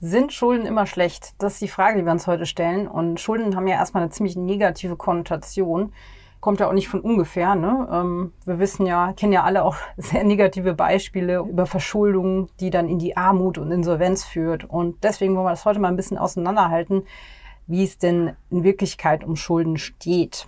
Sind Schulden immer schlecht? Das ist die Frage, die wir uns heute stellen. Und Schulden haben ja erstmal eine ziemlich negative Konnotation. Kommt ja auch nicht von ungefähr. Ne? Ähm, wir wissen ja, kennen ja alle auch sehr negative Beispiele über Verschuldung, die dann in die Armut und Insolvenz führt. Und deswegen wollen wir das heute mal ein bisschen auseinanderhalten, wie es denn in Wirklichkeit um Schulden steht.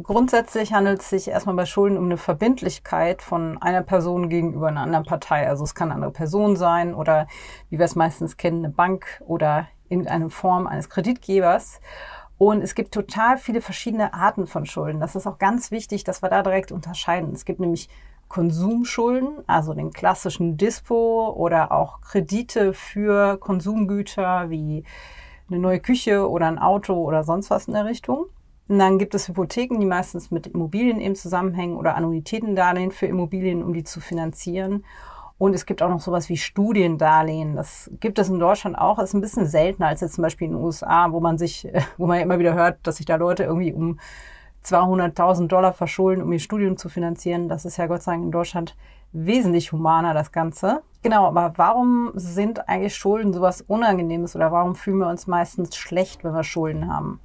Grundsätzlich handelt es sich erstmal bei Schulden um eine Verbindlichkeit von einer Person gegenüber einer anderen Partei. Also es kann eine andere Person sein oder wie wir es meistens kennen, eine Bank oder irgendeine Form eines Kreditgebers. Und es gibt total viele verschiedene Arten von Schulden. Das ist auch ganz wichtig, dass wir da direkt unterscheiden. Es gibt nämlich Konsumschulden, also den klassischen Dispo oder auch Kredite für Konsumgüter wie eine neue Küche oder ein Auto oder sonst was in der Richtung. Und dann gibt es Hypotheken, die meistens mit Immobilien eben zusammenhängen oder Annuitätendarlehen für Immobilien, um die zu finanzieren. Und es gibt auch noch sowas wie Studiendarlehen. Das gibt es in Deutschland auch. Das ist ein bisschen seltener als jetzt zum Beispiel in den USA, wo man sich, wo man ja immer wieder hört, dass sich da Leute irgendwie um 200.000 Dollar verschulden, um ihr Studium zu finanzieren. Das ist ja Gott sei Dank in Deutschland wesentlich humaner, das Ganze. Genau, aber warum sind eigentlich Schulden sowas Unangenehmes oder warum fühlen wir uns meistens schlecht, wenn wir Schulden haben?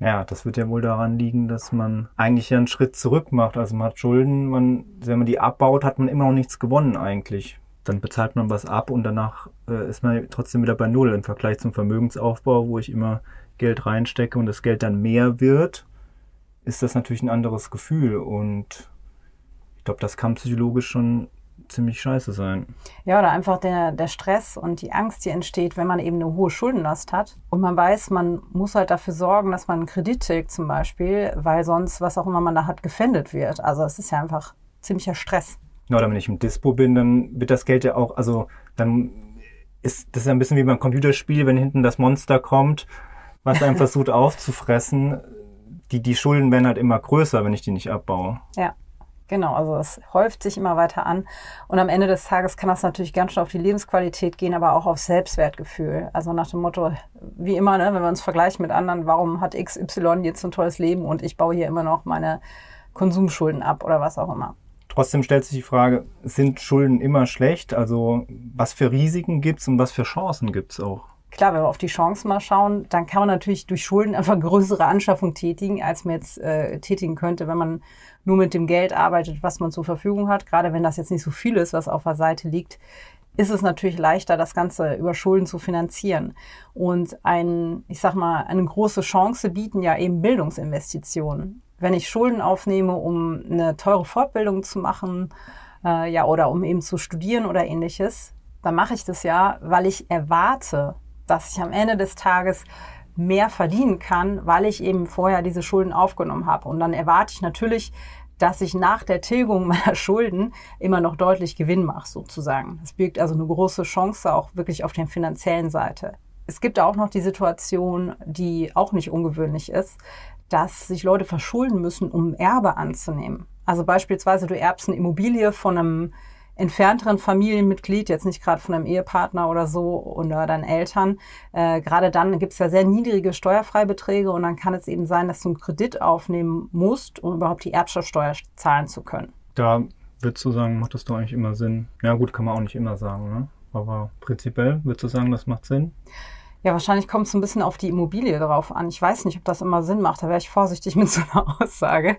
Ja, das wird ja wohl daran liegen, dass man eigentlich ja einen Schritt zurück macht. Also man hat Schulden, man, wenn man die abbaut, hat man immer noch nichts gewonnen eigentlich. Dann bezahlt man was ab und danach äh, ist man trotzdem wieder bei Null im Vergleich zum Vermögensaufbau, wo ich immer Geld reinstecke und das Geld dann mehr wird, ist das natürlich ein anderes Gefühl. Und ich glaube, das kann psychologisch schon ziemlich scheiße sein. Ja, oder einfach der, der Stress und die Angst, die entsteht, wenn man eben eine hohe Schuldenlast hat. Und man weiß, man muss halt dafür sorgen, dass man einen Kredit tilgt zum Beispiel, weil sonst, was auch immer man da hat, gefändet wird. Also es ist ja einfach ziemlicher Stress. Ja, oder wenn ich im Dispo bin, dann wird das Geld ja auch, also dann ist das ja ein bisschen wie beim Computerspiel, wenn hinten das Monster kommt, was einem versucht aufzufressen. Die, die Schulden werden halt immer größer, wenn ich die nicht abbaue. Ja. Genau, also es häuft sich immer weiter an. Und am Ende des Tages kann das natürlich ganz schön auf die Lebensqualität gehen, aber auch auf Selbstwertgefühl. Also nach dem Motto, wie immer, ne, wenn wir uns vergleichen mit anderen, warum hat XY jetzt ein tolles Leben und ich baue hier immer noch meine Konsumschulden ab oder was auch immer. Trotzdem stellt sich die Frage, sind Schulden immer schlecht? Also was für Risiken gibt's und was für Chancen gibt's auch? Klar, wenn wir auf die Chancen mal schauen, dann kann man natürlich durch Schulden einfach größere Anschaffungen tätigen, als man jetzt äh, tätigen könnte, wenn man nur mit dem Geld arbeitet, was man zur Verfügung hat. Gerade wenn das jetzt nicht so viel ist, was auf der Seite liegt, ist es natürlich leichter, das Ganze über Schulden zu finanzieren. Und ein, ich sag mal, eine große Chance bieten ja eben Bildungsinvestitionen. Wenn ich Schulden aufnehme, um eine teure Fortbildung zu machen, äh, ja, oder um eben zu studieren oder ähnliches, dann mache ich das ja, weil ich erwarte, dass ich am Ende des Tages mehr verdienen kann, weil ich eben vorher diese Schulden aufgenommen habe. Und dann erwarte ich natürlich, dass ich nach der Tilgung meiner Schulden immer noch deutlich Gewinn mache, sozusagen. Das birgt also eine große Chance auch wirklich auf der finanziellen Seite. Es gibt auch noch die Situation, die auch nicht ungewöhnlich ist, dass sich Leute verschulden müssen, um Erbe anzunehmen. Also beispielsweise du erbst eine Immobilie von einem entfernteren Familienmitglied, jetzt nicht gerade von einem Ehepartner oder so oder deinen Eltern, äh, gerade dann gibt es ja sehr niedrige Steuerfreibeträge und dann kann es eben sein, dass du einen Kredit aufnehmen musst, um überhaupt die Erbschaftssteuer zahlen zu können. Da würdest du sagen, macht das doch eigentlich immer Sinn. Ja gut, kann man auch nicht immer sagen, ne? aber prinzipiell würdest du sagen, das macht Sinn? Ja, wahrscheinlich kommt es ein bisschen auf die Immobilie drauf an. Ich weiß nicht, ob das immer Sinn macht. Da wäre ich vorsichtig mit so einer Aussage.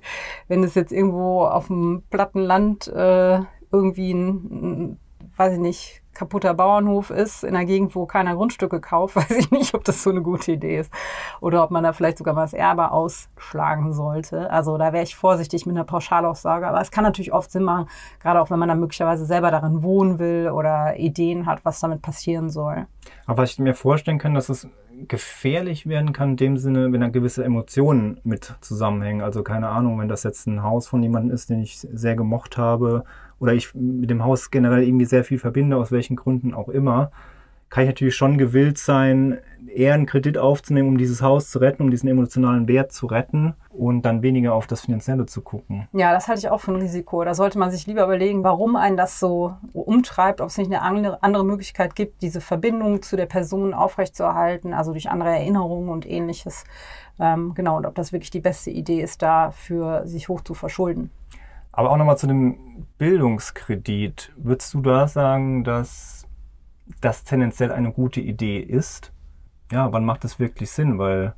Wenn es jetzt irgendwo auf dem platten Land äh, irgendwie ein, weiß ich nicht, kaputter Bauernhof ist, in einer Gegend, wo keiner Grundstücke kauft, weiß ich nicht, ob das so eine gute Idee ist. Oder ob man da vielleicht sogar mal das Erbe ausschlagen sollte. Also da wäre ich vorsichtig mit einer Pauschalaussage. Aber es kann natürlich oft Sinn machen, gerade auch wenn man dann möglicherweise selber darin wohnen will oder Ideen hat, was damit passieren soll. Aber was ich mir vorstellen kann, dass es gefährlich werden kann in dem Sinne, wenn da gewisse Emotionen mit zusammenhängen. Also keine Ahnung, wenn das jetzt ein Haus von jemandem ist, den ich sehr gemocht habe oder ich mit dem Haus generell irgendwie sehr viel verbinde, aus welchen Gründen auch immer, kann ich natürlich schon gewillt sein, eher einen Kredit aufzunehmen, um dieses Haus zu retten, um diesen emotionalen Wert zu retten und dann weniger auf das Finanzielle zu gucken. Ja, das halte ich auch für ein Risiko. Da sollte man sich lieber überlegen, warum einen das so umtreibt, ob es nicht eine andere Möglichkeit gibt, diese Verbindung zu der Person aufrechtzuerhalten, also durch andere Erinnerungen und ähnliches. Ähm, genau, und ob das wirklich die beste Idee ist, dafür sich hoch zu verschulden. Aber auch nochmal zu dem Bildungskredit. Würdest du da sagen, dass das tendenziell eine gute Idee ist, ja, wann macht es wirklich Sinn? Weil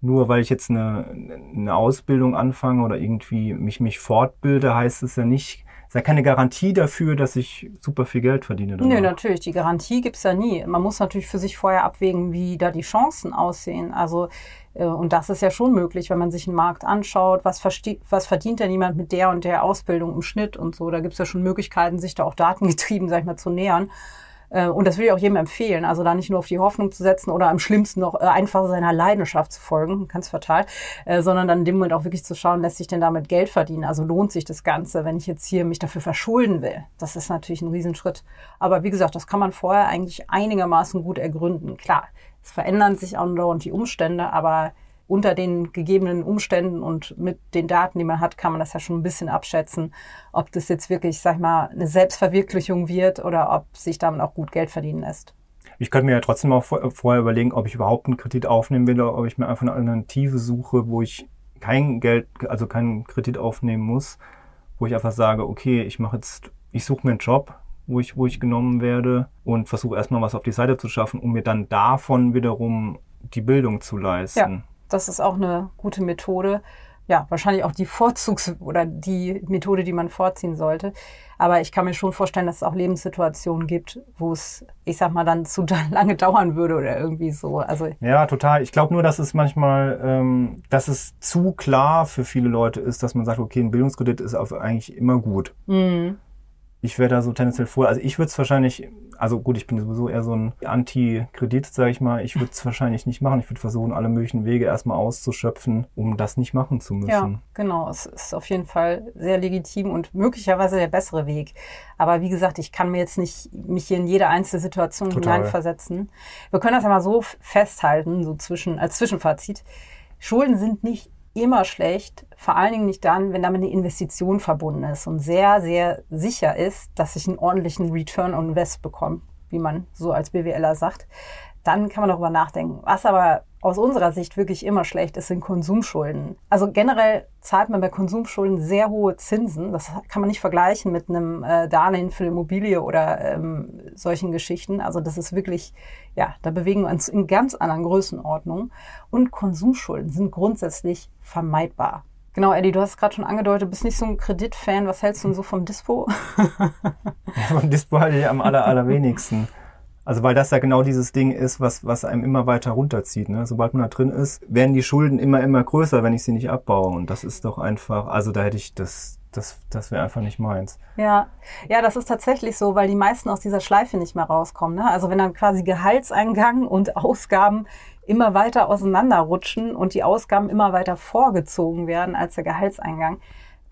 nur weil ich jetzt eine, eine Ausbildung anfange oder irgendwie mich, mich fortbilde, heißt es ja nicht, ist ja keine Garantie dafür, dass ich super viel Geld verdiene. Danach. Nö, natürlich. Die Garantie gibt's ja nie. Man muss natürlich für sich vorher abwägen, wie da die Chancen aussehen. Also, äh, und das ist ja schon möglich, wenn man sich einen Markt anschaut, was, was verdient denn jemand mit der und der Ausbildung im Schnitt und so. Da gibt's ja schon Möglichkeiten, sich da auch datengetrieben, sag ich mal, zu nähern. Äh, und das will ich auch jedem empfehlen. Also da nicht nur auf die Hoffnung zu setzen oder am schlimmsten noch äh, einfach seiner Leidenschaft zu folgen, ganz fatal, äh, sondern dann in dem Moment auch wirklich zu schauen, lässt sich denn damit Geld verdienen? Also lohnt sich das Ganze, wenn ich jetzt hier mich dafür verschulden will? Das ist natürlich ein Riesenschritt. Aber wie gesagt, das kann man vorher eigentlich einigermaßen gut ergründen. Klar, es verändern sich andauernd die Umstände, aber unter den gegebenen Umständen und mit den Daten, die man hat, kann man das ja schon ein bisschen abschätzen, ob das jetzt wirklich, sag ich mal, eine Selbstverwirklichung wird oder ob sich damit auch gut Geld verdienen lässt. Ich könnte mir ja trotzdem auch vorher überlegen, ob ich überhaupt einen Kredit aufnehmen will oder ob ich mir einfach eine Alternative suche, wo ich kein Geld, also keinen Kredit aufnehmen muss, wo ich einfach sage, okay, ich mache jetzt, ich suche mir einen Job, wo ich, wo ich genommen werde und versuche erstmal was auf die Seite zu schaffen, um mir dann davon wiederum die Bildung zu leisten. Ja. Das ist auch eine gute Methode. Ja, wahrscheinlich auch die Vorzugs- oder die Methode, die man vorziehen sollte. Aber ich kann mir schon vorstellen, dass es auch Lebenssituationen gibt, wo es, ich sag mal, dann zu lange dauern würde oder irgendwie so. Also ja, total. Ich glaube nur, dass es manchmal, ähm, dass es zu klar für viele Leute ist, dass man sagt, okay, ein Bildungskredit ist auf eigentlich immer gut. Mhm ich wäre da so tendenziell vor. Also ich würde es wahrscheinlich, also gut, ich bin sowieso eher so ein Anti-Kredit, sage ich mal. Ich würde es wahrscheinlich nicht machen. Ich würde versuchen, alle möglichen Wege erstmal auszuschöpfen, um das nicht machen zu müssen. Ja, genau. Es ist auf jeden Fall sehr legitim und möglicherweise der bessere Weg. Aber wie gesagt, ich kann mir jetzt nicht mich hier in jede einzelne Situation Total. hineinversetzen. Wir können das ja mal so festhalten, so zwischen, als Zwischenfazit. Schulden sind nicht immer schlecht, vor allen Dingen nicht dann, wenn damit eine Investition verbunden ist und sehr, sehr sicher ist, dass ich einen ordentlichen Return on Invest bekomme, wie man so als BWLer sagt. Dann kann man darüber nachdenken. Was aber aus unserer Sicht wirklich immer schlecht ist, sind Konsumschulden. Also generell zahlt man bei Konsumschulden sehr hohe Zinsen. Das kann man nicht vergleichen mit einem äh, Darlehen für Immobilie oder ähm, solchen Geschichten. Also das ist wirklich, ja, da bewegen wir uns in ganz anderen Größenordnungen. Und Konsumschulden sind grundsätzlich vermeidbar. Genau, Eddie, du hast gerade schon angedeutet, bist nicht so ein Kreditfan. Was hältst du denn so vom Dispo? ja, vom Dispo halte ich am aller, allerwenigsten. Also weil das ja genau dieses Ding ist, was, was einem immer weiter runterzieht. Ne? Sobald man da drin ist, werden die Schulden immer, immer größer, wenn ich sie nicht abbaue. Und das ist doch einfach, also da hätte ich das, das, das wäre einfach nicht meins. Ja, ja, das ist tatsächlich so, weil die meisten aus dieser Schleife nicht mehr rauskommen. Ne? Also wenn dann quasi Gehaltseingang und Ausgaben immer weiter auseinanderrutschen und die Ausgaben immer weiter vorgezogen werden als der Gehaltseingang,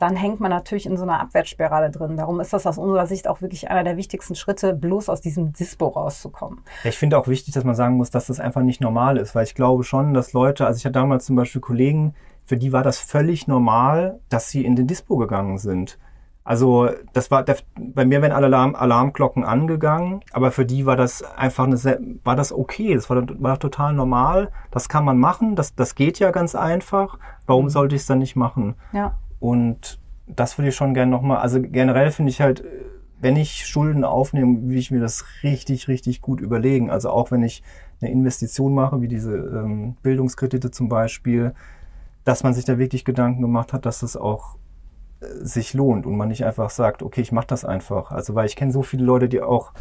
dann hängt man natürlich in so einer Abwärtsspirale drin. Darum ist das aus unserer Sicht auch wirklich einer der wichtigsten Schritte, bloß aus diesem Dispo rauszukommen. Ja, ich finde auch wichtig, dass man sagen muss, dass das einfach nicht normal ist, weil ich glaube schon, dass Leute, also ich hatte damals zum Beispiel Kollegen, für die war das völlig normal, dass sie in den Dispo gegangen sind. Also das war bei mir werden Alarm, Alarmglocken angegangen, aber für die war das einfach eine war das okay, das war, war total normal. Das kann man machen, das das geht ja ganz einfach. Warum mhm. sollte ich es dann nicht machen? Ja. Und das würde ich schon gerne nochmal, also generell finde ich halt, wenn ich Schulden aufnehme, will ich mir das richtig, richtig gut überlegen. Also auch wenn ich eine Investition mache, wie diese ähm, Bildungskredite zum Beispiel, dass man sich da wirklich Gedanken gemacht hat, dass das auch äh, sich lohnt und man nicht einfach sagt, okay, ich mache das einfach. Also weil ich kenne so viele Leute, die auch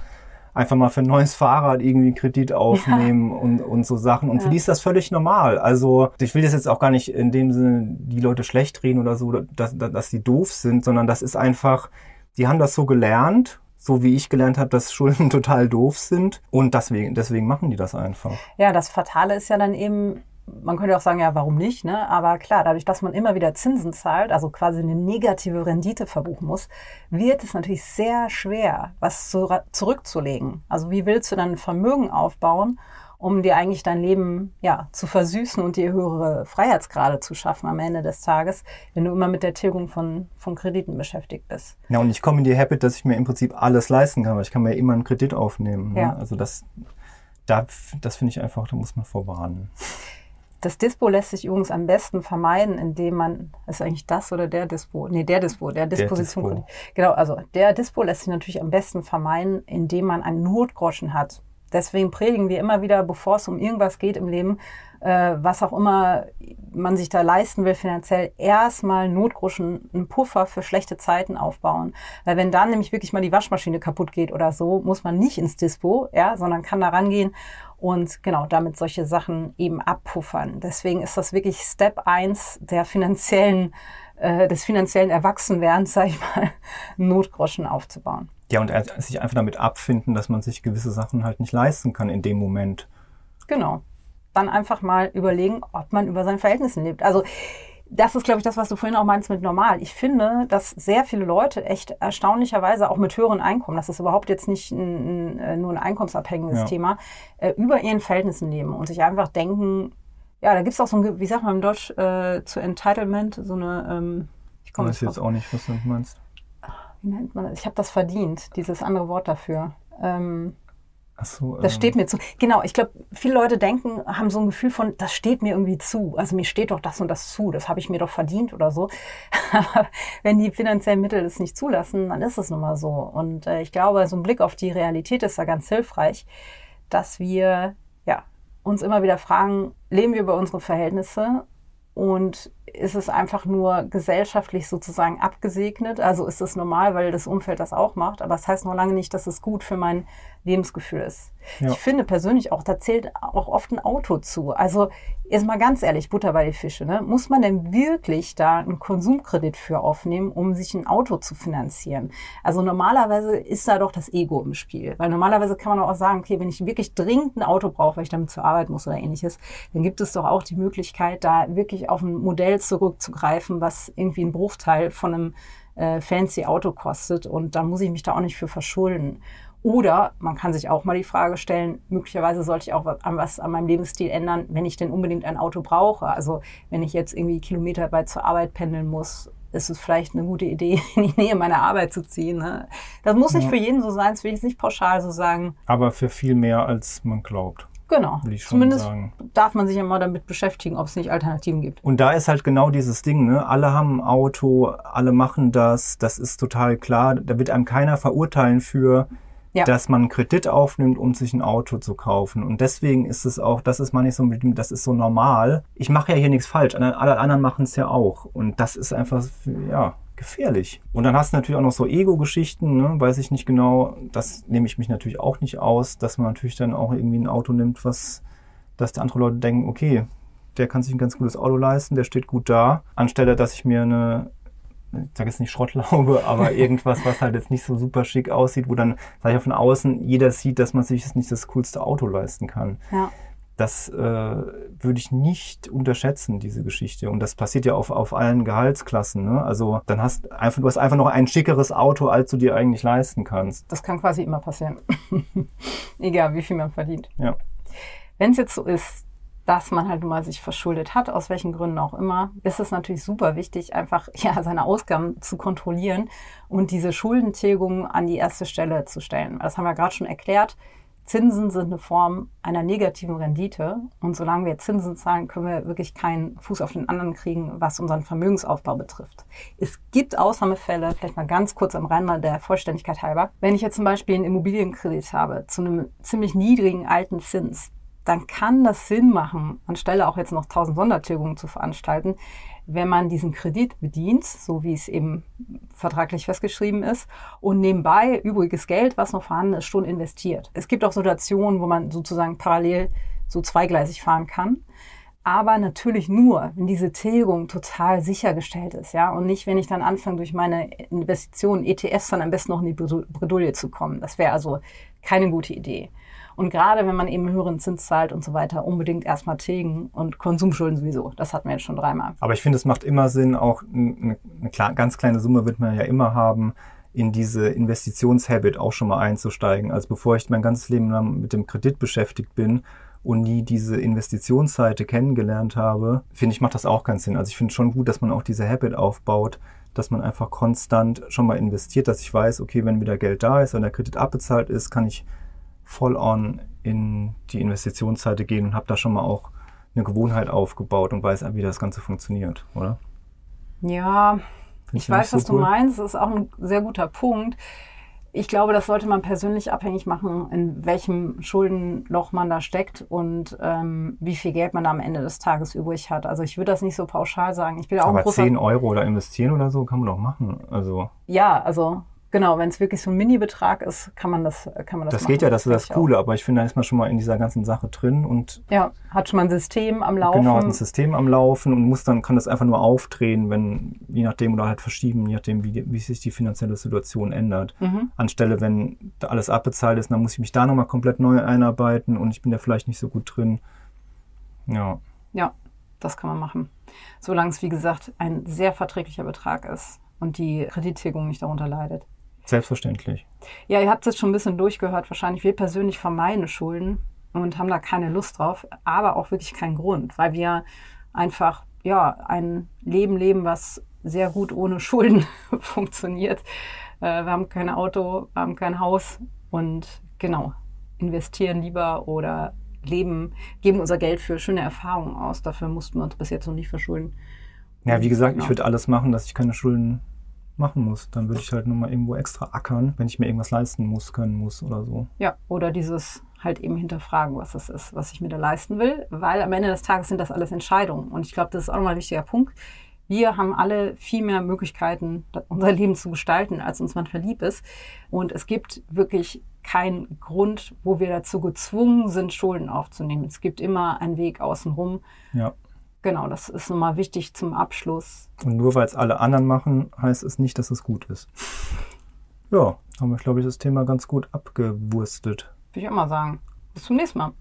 einfach mal für ein neues Fahrrad irgendwie einen Kredit aufnehmen ja. und, und so Sachen. Und ja. für die ist das völlig normal. Also ich will das jetzt auch gar nicht in dem Sinne die Leute schlecht reden oder so, dass, dass die doof sind, sondern das ist einfach, die haben das so gelernt so wie ich gelernt habe, dass Schulden total doof sind und deswegen, deswegen machen die das einfach. Ja, das Fatale ist ja dann eben, man könnte auch sagen, ja, warum nicht? Ne? Aber klar, dadurch, dass man immer wieder Zinsen zahlt, also quasi eine negative Rendite verbuchen muss, wird es natürlich sehr schwer, was zu, zurückzulegen. Also wie willst du dann Vermögen aufbauen, um dir eigentlich dein Leben ja, zu versüßen und dir höhere Freiheitsgrade zu schaffen am Ende des Tages, wenn du immer mit der Tilgung von, von Krediten beschäftigt bist. Ja, und ich komme in die Habit, dass ich mir im Prinzip alles leisten kann, weil ich kann mir immer einen Kredit aufnehmen. Ne? Ja. Also das, da, das finde ich einfach, da muss man vorwarnen. Das Dispo lässt sich übrigens am besten vermeiden, indem man, ist eigentlich das oder der Dispo? Nee, der Dispo, der Disposition. Der Dispo. Genau, also der Dispo lässt sich natürlich am besten vermeiden, indem man einen Notgroschen hat. Deswegen predigen wir immer wieder, bevor es um irgendwas geht im Leben, äh, was auch immer man sich da leisten will finanziell, erstmal Notgroschen, einen Puffer für schlechte Zeiten aufbauen. Weil wenn dann nämlich wirklich mal die Waschmaschine kaputt geht oder so, muss man nicht ins Dispo, ja, sondern kann da rangehen und genau damit solche Sachen eben abpuffern. Deswegen ist das wirklich Step eins der finanziellen, äh, des finanziellen Erwachsenwerdens, sag ich mal, Notgroschen aufzubauen. Ja, und sich einfach damit abfinden, dass man sich gewisse Sachen halt nicht leisten kann in dem Moment. Genau dann einfach mal überlegen, ob man über seine Verhältnisse lebt. Also das ist, glaube ich, das, was du vorhin auch meinst mit normal. Ich finde, dass sehr viele Leute echt erstaunlicherweise auch mit höheren Einkommen, das ist überhaupt jetzt nicht ein, ein, nur ein einkommensabhängiges ja. Thema, äh, über ihren Verhältnissen leben und sich einfach denken, ja, da gibt es auch so ein, wie sagt man im Deutsch, äh, zu Entitlement, so eine, ähm, ich komme jetzt auch nicht, was du meinst. Wie nennt man das? Ich habe das verdient, dieses andere Wort dafür. Ähm, Ach so, das ähm. steht mir zu. Genau, ich glaube, viele Leute denken, haben so ein Gefühl von, das steht mir irgendwie zu. Also mir steht doch das und das zu, das habe ich mir doch verdient oder so. Aber wenn die finanziellen Mittel das nicht zulassen, dann ist es nun mal so. Und äh, ich glaube, so ein Blick auf die Realität ist da ganz hilfreich, dass wir ja, uns immer wieder fragen, leben wir über unsere Verhältnisse und ist es einfach nur gesellschaftlich sozusagen abgesegnet? Also ist es normal, weil das Umfeld das auch macht, aber es das heißt noch lange nicht, dass es gut für mein Lebensgefühl ist. Ja. Ich finde persönlich auch, da zählt auch oft ein Auto zu. Also jetzt mal ganz ehrlich, Butter bei die Fische. Ne? Muss man denn wirklich da einen Konsumkredit für aufnehmen, um sich ein Auto zu finanzieren? Also normalerweise ist da doch das Ego im Spiel. Weil normalerweise kann man auch sagen, okay, wenn ich wirklich dringend ein Auto brauche, weil ich damit zur Arbeit muss oder ähnliches, dann gibt es doch auch die Möglichkeit, da wirklich auf ein Modell zurückzugreifen, was irgendwie ein Bruchteil von einem äh, fancy Auto kostet. Und da muss ich mich da auch nicht für verschulden. Oder man kann sich auch mal die Frage stellen, möglicherweise sollte ich auch was an meinem Lebensstil ändern, wenn ich denn unbedingt ein Auto brauche. Also wenn ich jetzt irgendwie Kilometer weit zur Arbeit pendeln muss, ist es vielleicht eine gute Idee, in die Nähe meiner Arbeit zu ziehen. Ne? Das muss nicht ja. für jeden so sein, das will ich nicht pauschal so sagen. Aber für viel mehr, als man glaubt. Genau. Zumindest sagen. darf man sich ja mal damit beschäftigen, ob es nicht Alternativen gibt. Und da ist halt genau dieses Ding, ne? Alle haben ein Auto, alle machen das, das ist total klar. Da wird einem keiner verurteilen für, ja. dass man einen Kredit aufnimmt, um sich ein Auto zu kaufen. Und deswegen ist es auch, das ist manchmal so, das ist so normal. Ich mache ja hier nichts falsch, alle anderen machen es ja auch. Und das ist einfach, ja, gefährlich. Und dann hast du natürlich auch noch so Ego-Geschichten, ne? weiß ich nicht genau, das nehme ich mich natürlich auch nicht aus, dass man natürlich dann auch irgendwie ein Auto nimmt, was, dass andere Leute denken, okay, der kann sich ein ganz gutes Auto leisten, der steht gut da, anstelle, dass ich mir eine ich sage jetzt nicht Schrottlaube, aber irgendwas, was halt jetzt nicht so super schick aussieht, wo dann, sag ich mal, von außen jeder sieht, dass man sich jetzt nicht das coolste Auto leisten kann. Ja. Das äh, würde ich nicht unterschätzen, diese Geschichte. Und das passiert ja auf, auf allen Gehaltsklassen. Ne? Also dann hast einfach, du hast einfach noch ein schickeres Auto, als du dir eigentlich leisten kannst. Das kann quasi immer passieren. Egal, wie viel man verdient. Ja. Wenn es jetzt so ist, dass man halt mal sich verschuldet hat, aus welchen Gründen auch immer, ist es natürlich super wichtig, einfach ja seine Ausgaben zu kontrollieren und diese Schuldentilgung an die erste Stelle zu stellen. Das haben wir gerade schon erklärt. Zinsen sind eine Form einer negativen Rendite und solange wir Zinsen zahlen, können wir wirklich keinen Fuß auf den anderen kriegen, was unseren Vermögensaufbau betrifft. Es gibt Ausnahmefälle, vielleicht mal ganz kurz am Rande der Vollständigkeit halber. Wenn ich jetzt zum Beispiel einen Immobilienkredit habe zu einem ziemlich niedrigen alten Zins, dann kann das Sinn machen, anstelle auch jetzt noch 1000 Sondertilgungen zu veranstalten, wenn man diesen Kredit bedient, so wie es eben vertraglich festgeschrieben ist, und nebenbei übriges Geld, was noch vorhanden ist, schon investiert. Es gibt auch Situationen, wo man sozusagen parallel so zweigleisig fahren kann. Aber natürlich nur, wenn diese Tilgung total sichergestellt ist, ja, und nicht, wenn ich dann anfange, durch meine Investitionen ETFs dann am besten noch in die Bredouille zu kommen. Das wäre also keine gute Idee. Und gerade wenn man eben höheren Zins zahlt und so weiter, unbedingt erstmal tilgen und Konsumschulden sowieso. Das hatten wir jetzt schon dreimal. Aber ich finde, es macht immer Sinn, auch eine, eine ganz kleine Summe wird man ja immer haben, in diese Investitionshabit auch schon mal einzusteigen. Also bevor ich mein ganzes Leben lang mit dem Kredit beschäftigt bin und nie diese Investitionsseite kennengelernt habe, finde ich, macht das auch keinen Sinn. Also ich finde schon gut, dass man auch diese Habit aufbaut, dass man einfach konstant schon mal investiert, dass ich weiß, okay, wenn wieder Geld da ist, wenn der Kredit abbezahlt ist, kann ich voll on in die Investitionsseite gehen und habe da schon mal auch eine Gewohnheit aufgebaut und weiß, wie das Ganze funktioniert, oder? Ja, Findest ich du weiß, so was du cool? meinst. Das ist auch ein sehr guter Punkt. Ich glaube, das sollte man persönlich abhängig machen, in welchem Schuldenloch man da steckt und ähm, wie viel Geld man da am Ende des Tages übrig hat. Also ich würde das nicht so pauschal sagen. Ich bin auch ein Aber großer 10 Euro oder investieren oder so kann man doch machen. Also Ja, also genau, wenn es wirklich so ein Mini-Betrag ist, kann man das, kann man das das machen. geht ja, das ist das. Coole, aber ich finde, da ist man schon mal in dieser ganzen Sache drin und Ja, hat schon mal ein System am Laufen. genau hat ein System am Laufen und muss dann, kann das einfach nur aufdrehen, wenn, je nachdem, oder halt verschieben, je nachdem, wie, wie sich die finanzielle Situation ändert. Mhm. Anstelle, wenn da alles abbezahlt ist, dann muss ich mich da nochmal komplett neu einarbeiten und ich bin da vielleicht nicht so gut drin. Ja. Ja, das kann man machen. Solange es, wie gesagt, ein sehr verträglicher Betrag ist und die Kredittilgung nicht darunter leidet. Selbstverständlich. Ja, ihr habt es schon ein bisschen durchgehört. Wahrscheinlich wir persönlich vermeiden Schulden und haben da keine Lust drauf, aber auch wirklich keinen Grund, weil wir einfach ja ein Leben leben, was sehr gut ohne Schulden funktioniert. Äh, wir haben kein Auto, wir haben kein Haus und genau investieren lieber oder leben, geben unser Geld für schöne Erfahrungen aus. Dafür mussten wir uns bis jetzt noch nicht verschulden. Ja, wie gesagt, Genau. ich würde alles machen, dass ich keine Schulden machen muss. Dann würde ich halt nochmal irgendwo extra ackern, wenn ich mir irgendwas leisten muss, können muss oder so. Ja, oder dieses halt eben hinterfragen, was es ist, was ich mir da leisten will, weil am Ende des Tages sind das alles Entscheidungen. Und ich glaube, das ist auch nochmal ein wichtiger Punkt. Wir haben alle viel mehr Möglichkeiten, unser Leben zu gestalten, als uns manchmal lieb ist. Und es gibt wirklich keinen Grund, wo wir dazu gezwungen sind, Schulden aufzunehmen. Es gibt immer einen Weg außenrum. Ja. Genau, das ist nochmal wichtig zum Abschluss. Und nur weil es alle anderen machen, heißt es nicht, dass es gut ist. Ja, haben wir, glaube ich, das Thema ganz gut abgewurstet. Würde ich auch mal sagen. Bis zum nächsten Mal.